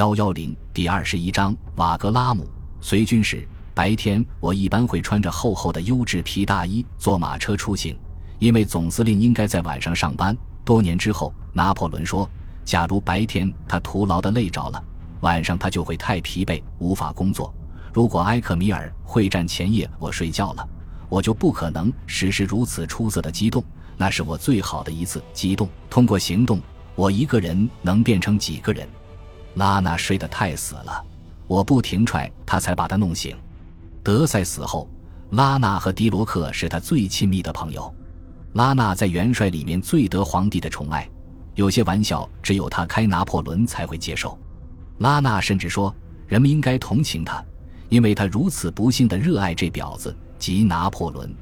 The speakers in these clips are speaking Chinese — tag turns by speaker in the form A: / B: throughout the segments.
A: 幺幺零第二十一章瓦格拉姆随军时，白天我一般会穿着厚厚的优质皮大衣坐马车出行，因为总司令应该在晚上上班。多年之后，拿破仑说：“假如白天他徒劳的累着了，晚上他就会太疲惫，无法工作。如果埃克米尔会战前夜我睡觉了，我就不可能实施如此出色的机动。那是我最好的一次机动。通过行动，我一个人能变成几个人。”拉娜睡得太死了，我不停踹他才把他弄醒。德赛死后，拉娜和迪罗克是他最亲密的朋友。拉娜在元帅里面最得皇帝的宠爱，有些玩笑只有他开拿破仑才会接受。拉娜甚至说，人们应该同情他，因为他如此不幸地热爱这婊子即拿破仑。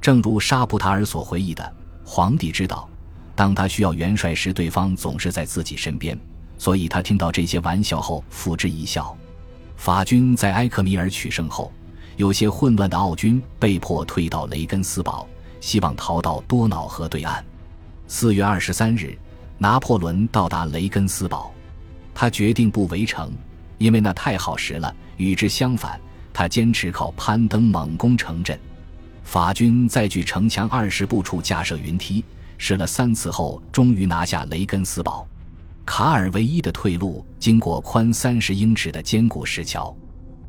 A: 正如沙普塔尔所回忆的，皇帝知道，当他需要元帅时，对方总是在自己身边，所以他听到这些玩笑后付之一笑。法军在埃克米尔取胜后，有些混乱的奥军被迫退到雷根斯堡。希望逃到多瑙河对岸。四月二十三日，拿破仑到达雷根斯堡，他决定不围城，因为那太耗时了。与之相反，他坚持靠攀登猛攻城镇。法军在距城墙二十步处架设云梯，试了三次后，终于拿下雷根斯堡。卡尔唯一的退路经过宽三十英尺的坚固石桥。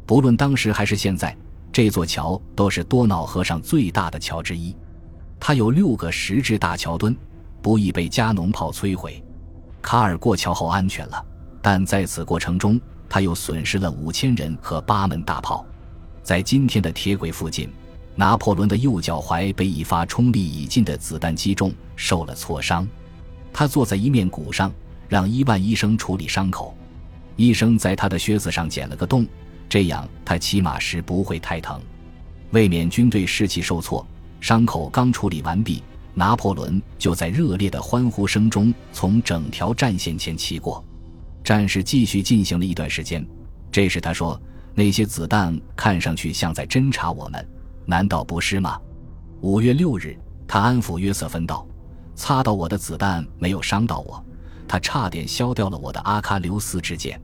A: 不论当时还是现在，这座桥都是多瑙河上最大的桥之一。它有六个石质大桥墩，不易被加农炮摧毁。卡尔过桥后安全了，但在此过程中，他又损失了五千人和八门大炮。在今天的铁轨附近，拿破仑的右脚踝被一发冲力已尽的子弹击中，受了挫伤。他坐在一面鼓上，让伊万医生处理伤口。医生在他的靴子上剪了个洞，这样他骑马时不会太疼。为免军队士气受挫。伤口刚处理完毕，拿破仑就在热烈的欢呼声中从整条战线前骑过。战事继续进行了一段时间。这时他说：“那些子弹看上去像在侦察我们，难道不是吗？”五月六日，他安抚约瑟芬道：“擦到我的子弹没有伤到我，他差点削掉了我的阿喀琉斯之剑。”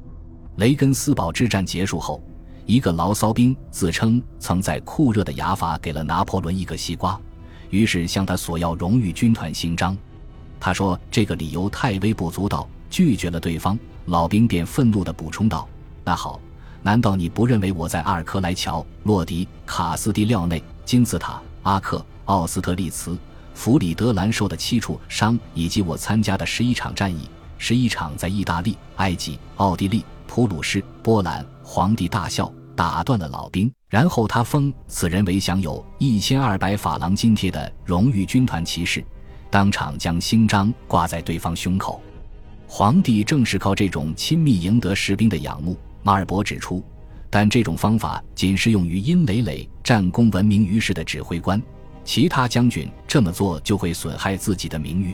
A: 雷根斯堡之战结束后。一个牢骚兵自称曾在酷热的雅法给了拿破仑一个西瓜，于是向他索要荣誉军团勋章。他说这个理由太微不足道，拒绝了对方。老兵便愤怒地补充道：“那好，难道你不认为我在阿尔科莱桥、洛迪、卡斯蒂廖内、金字塔、阿克、奥斯特利茨、弗里德兰受的七处伤，以及我参加的十一场战役，是一场在意大利、埃及、奥地利、普鲁士、波兰？”皇帝大笑。打断了老兵，然后他封此人为享有一千二百法郎津贴的荣誉军团骑士，当场将勋章挂在对方胸口。皇帝正是靠这种亲密赢得士兵的仰慕。马尔博指出，但这种方法仅适用于因累累战功闻名于世的指挥官，其他将军这么做就会损害自己的名誉。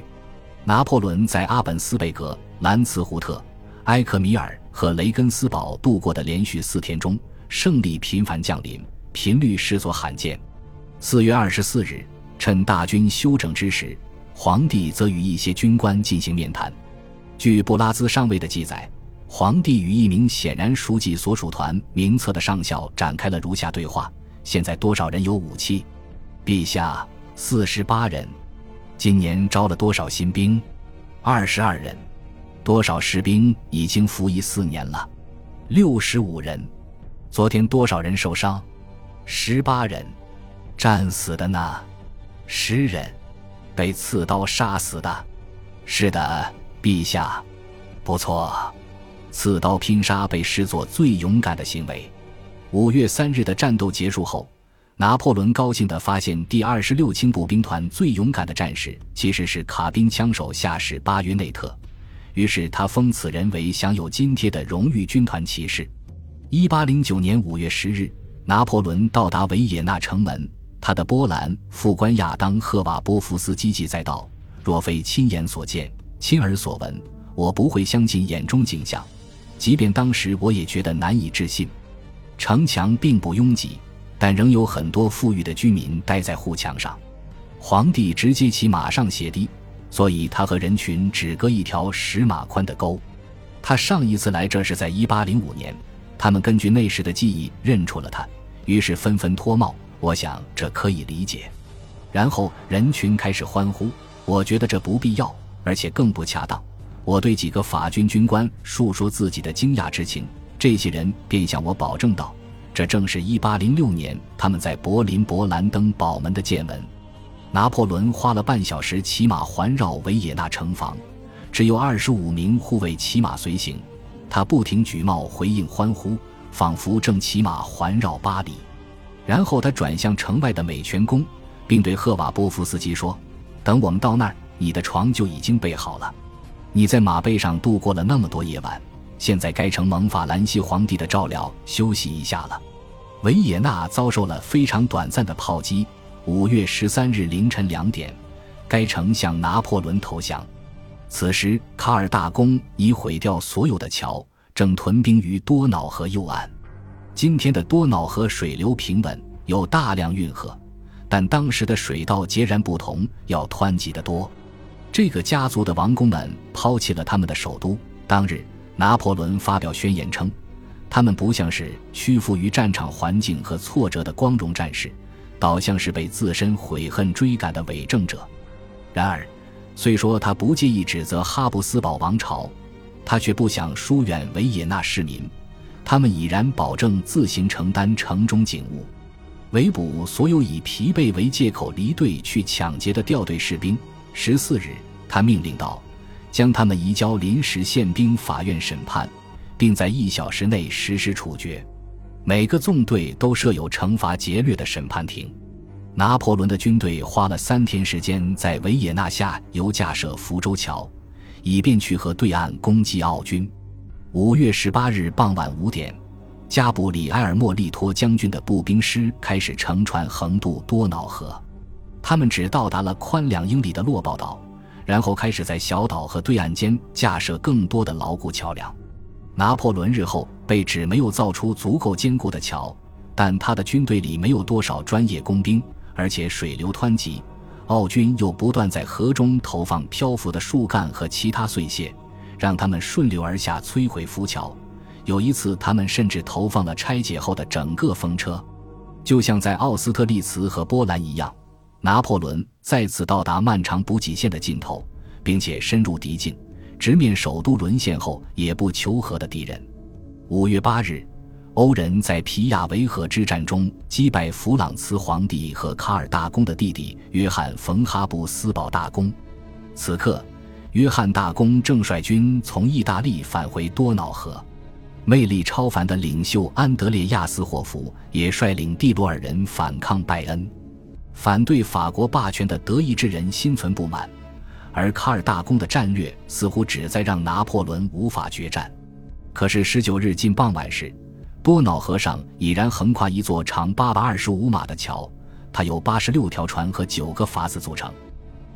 A: 拿破仑在阿本斯贝格、兰茨胡特、埃克米尔和雷根斯堡度过的连续四天中。胜利频繁降临，频率实所罕见。四月二十四日，趁大军休整之时，皇帝则与一些军官进行面谈。据布拉兹上尉的记载，皇帝与一名显然熟记所属团名册的上校展开了如下对话：“现在多少人有武器？”“陛下，四十八人。”“今年招了多少新兵？”“二十二人。”“多少士兵已经服役四年了？”“六十五人。”昨天多少人受伤？十八人，战死的呢？十人，被刺刀杀死的。是的，陛下。不错，刺刀拼杀被视作最勇敢的行为。五月三日的战斗结束后，拿破仑高兴地发现，第二十六轻步兵团最勇敢的战士其实是卡宾枪手下士巴约内特。于是他封此人为享有津贴的荣誉军团骑士。一八零九年五月十日，拿破仑到达维也纳城门。他的波兰副官亚当·赫瓦波夫斯基记载道：“若非亲眼所见、亲耳所闻，我不会相信眼中景象。即便当时我也觉得难以置信。城墙并不拥挤，但仍有很多富裕的居民待在护墙上。皇帝直接骑马上斜堤，所以他和人群只隔一条十码宽的沟。”他上一次来这是在一八零五年，他们根据那时的记忆认出了他，于是纷纷脱帽。我想这可以理解。然后人群开始欢呼。我觉得这不必要，而且更不恰当。我对几个法军军官述说自己的惊讶之情，这些人便向我保证道：“这正是1806年他们在柏林勃兰登堡门的见闻。”拿破仑花了半小时骑马环绕维也纳城防，只有二十五名护卫骑马随行。他不停举帽回应欢呼，仿佛正骑马环绕巴黎。然后他转向城外的美泉宫，并对赫瓦波夫斯基说。等我们到那儿，你的床就已经备好了。你在马背上度过了那么多夜晚，现在该乘蒙法兰西皇帝的照料休息一下了。维也纳遭受了非常短暂的炮击。五月十三日凌晨两点，该城向拿破仑投降。此时，卡尔大公已毁掉所有的桥，正屯兵于多瑙河右岸。今天的多瑙河水流平稳，有大量运河。但当时的水道截然不同，要湍急得多。这个家族的王公们抛弃了他们的首都。当日，拿破仑发表宣言称，他们不像是屈服于战场环境和挫折的光荣战士，倒像是被自身悔恨追赶的伪证者。然而，虽说他不介意指责哈布斯堡王朝，他却不想疏远维也纳市民。他们已然保证自行承担城中警务。围捕所有以疲惫为借口离队去抢劫的掉队士兵。十四日，他命令道：“将他们移交临时宪兵法院审判，并在一小时内实施处决。每个纵队都设有惩罚劫掠的审判庭。”拿破仑的军队花了三天时间在维也纳下游架设福州桥，以便去和对岸攻击奥军。五月十八日傍晚五点。加布里埃尔·莫利托将军的步兵师开始乘船横渡多瑙河，他们只到达了宽两英里的洛堡岛，然后开始在小岛和对岸间架设更多的牢固桥梁。拿破仑日后被指没有造出足够坚固的桥，但他的军队里没有多少专业工兵，而且水流湍急，奥军又不断在河中投放漂浮的树干和其他碎屑，让他们顺流而下摧毁浮桥。有一次，他们甚至投放了拆解后的整个风车，就像在奥斯特利茨和波兰一样。拿破仑再次到达漫长补给线的尽头，并且深入敌境，直面首都沦陷后也不求和的敌人。五月八日，欧人在皮亚维河之战中击败弗朗茨皇帝和卡尔大公的弟弟约翰·冯·哈布斯堡大公。此刻，约翰大公正率军从意大利返回多瑙河。魅力超凡的领袖安德烈亚斯霍夫也率领蒂罗尔人反抗拜恩，反对法国霸权的德意志人心存不满，而卡尔大公的战略似乎旨在让拿破仑无法决战。可是十九日近傍晚时，多瑙河上已然横跨一座长八百二十五码的桥，它由八十六条船和九个筏子组成。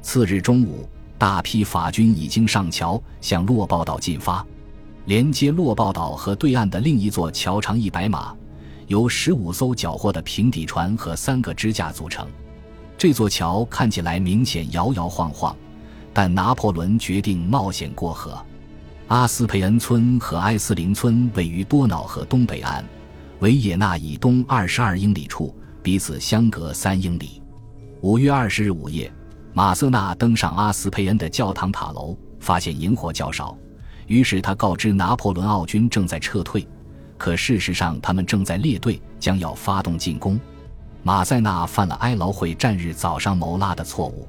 A: 次日中午，大批法军已经上桥，向洛鲍岛进发。连接洛鲍岛和对岸的另一座桥长一百码，由十五艘缴获的平底船和三个支架组成。这座桥看起来明显摇摇晃晃，但拿破仑决定冒险过河。阿斯佩恩村和埃斯林村位于多瑙河东北岸，维也纳以东二十二英里处，彼此相隔三英里。五月二十日午夜，马瑟纳登上阿斯佩恩的教堂塔楼，发现萤火较少。于是他告知拿破仑，奥军正在撤退，可事实上他们正在列队，将要发动进攻。马塞纳犯了埃劳会战日早上谋拉的错误。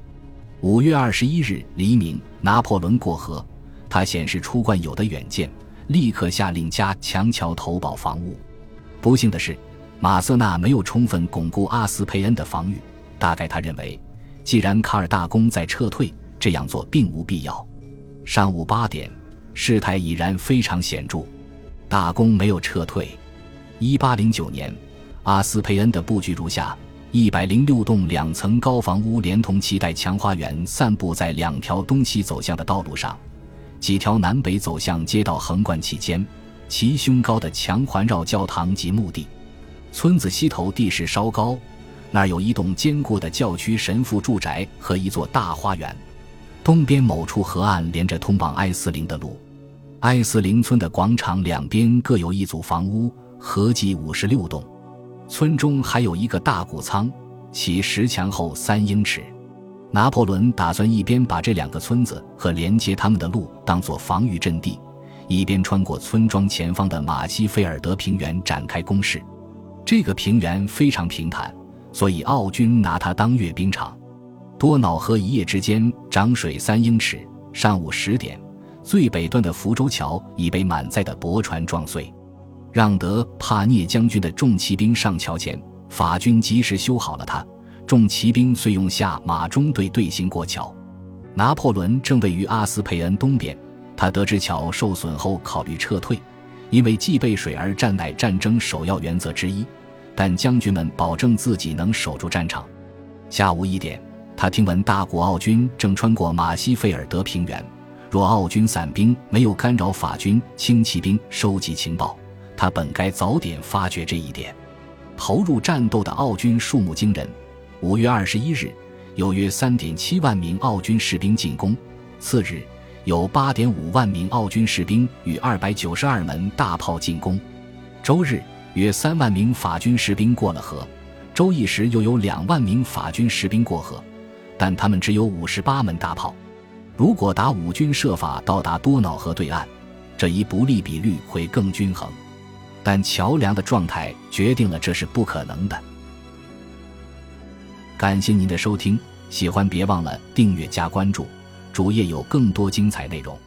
A: 五月二十一日黎明，拿破仑过河，他显示出惯有的远见，立刻下令加强桥头堡防务。不幸的是，马瑟纳没有充分巩固阿斯佩恩的防御。大概他认为，既然卡尔大公在撤退，这样做并无必要。上午八点。事态已然非常显著，大公没有撤退。一八零九年，阿斯佩恩的布局如下：一百零六栋两层高房屋，连同其带墙花园，散布在两条东西走向的道路上；几条南北走向街道横贯其间，其胸高的墙环绕教堂及墓地。村子西头地势稍高，那儿有一栋坚固的教区神父住宅和一座大花园。东边某处河岸连着通往埃斯林的路，埃斯林村的广场两边各有一组房屋，合计五十六栋。村中还有一个大谷仓，其石墙厚三英尺。拿破仑打算一边把这两个村子和连接他们的路当作防御阵地，一边穿过村庄前方的马西菲尔德平原展开攻势。这个平原非常平坦，所以奥军拿它当阅兵场。多瑙河一夜之间涨水三英尺。上午十点，最北端的福州桥已被满载的驳船撞碎。让德帕涅将军的重骑兵上桥前，法军及时修好了它。重骑兵遂用下马中队队形过桥。拿破仑正位于阿斯佩恩东边，他得知桥受损后考虑撤退，因为既备水而战乃战争首要原则之一。但将军们保证自己能守住战场。下午一点，他听闻大古奥军正穿过马西费尔德平原，若奥军散兵没有干扰法军轻骑兵收集情报，他本该早点发觉这一点。投入战斗的奥军数目惊人。五月二十一日，有约三点七万名奥军士兵进攻；次日，有八点五万名奥军士兵与二百九十二门大炮进攻；周日，约三万名法军士兵过了河；周一时又有两万名法军士兵过河，但他们只有五十八门大炮。如果达五军设法到达多瑙河对岸，这一不利比率会更均衡，但桥梁的状态决定了这是不可能的。感谢您的收听，喜欢别忘了订阅加关注，主页有更多精彩内容。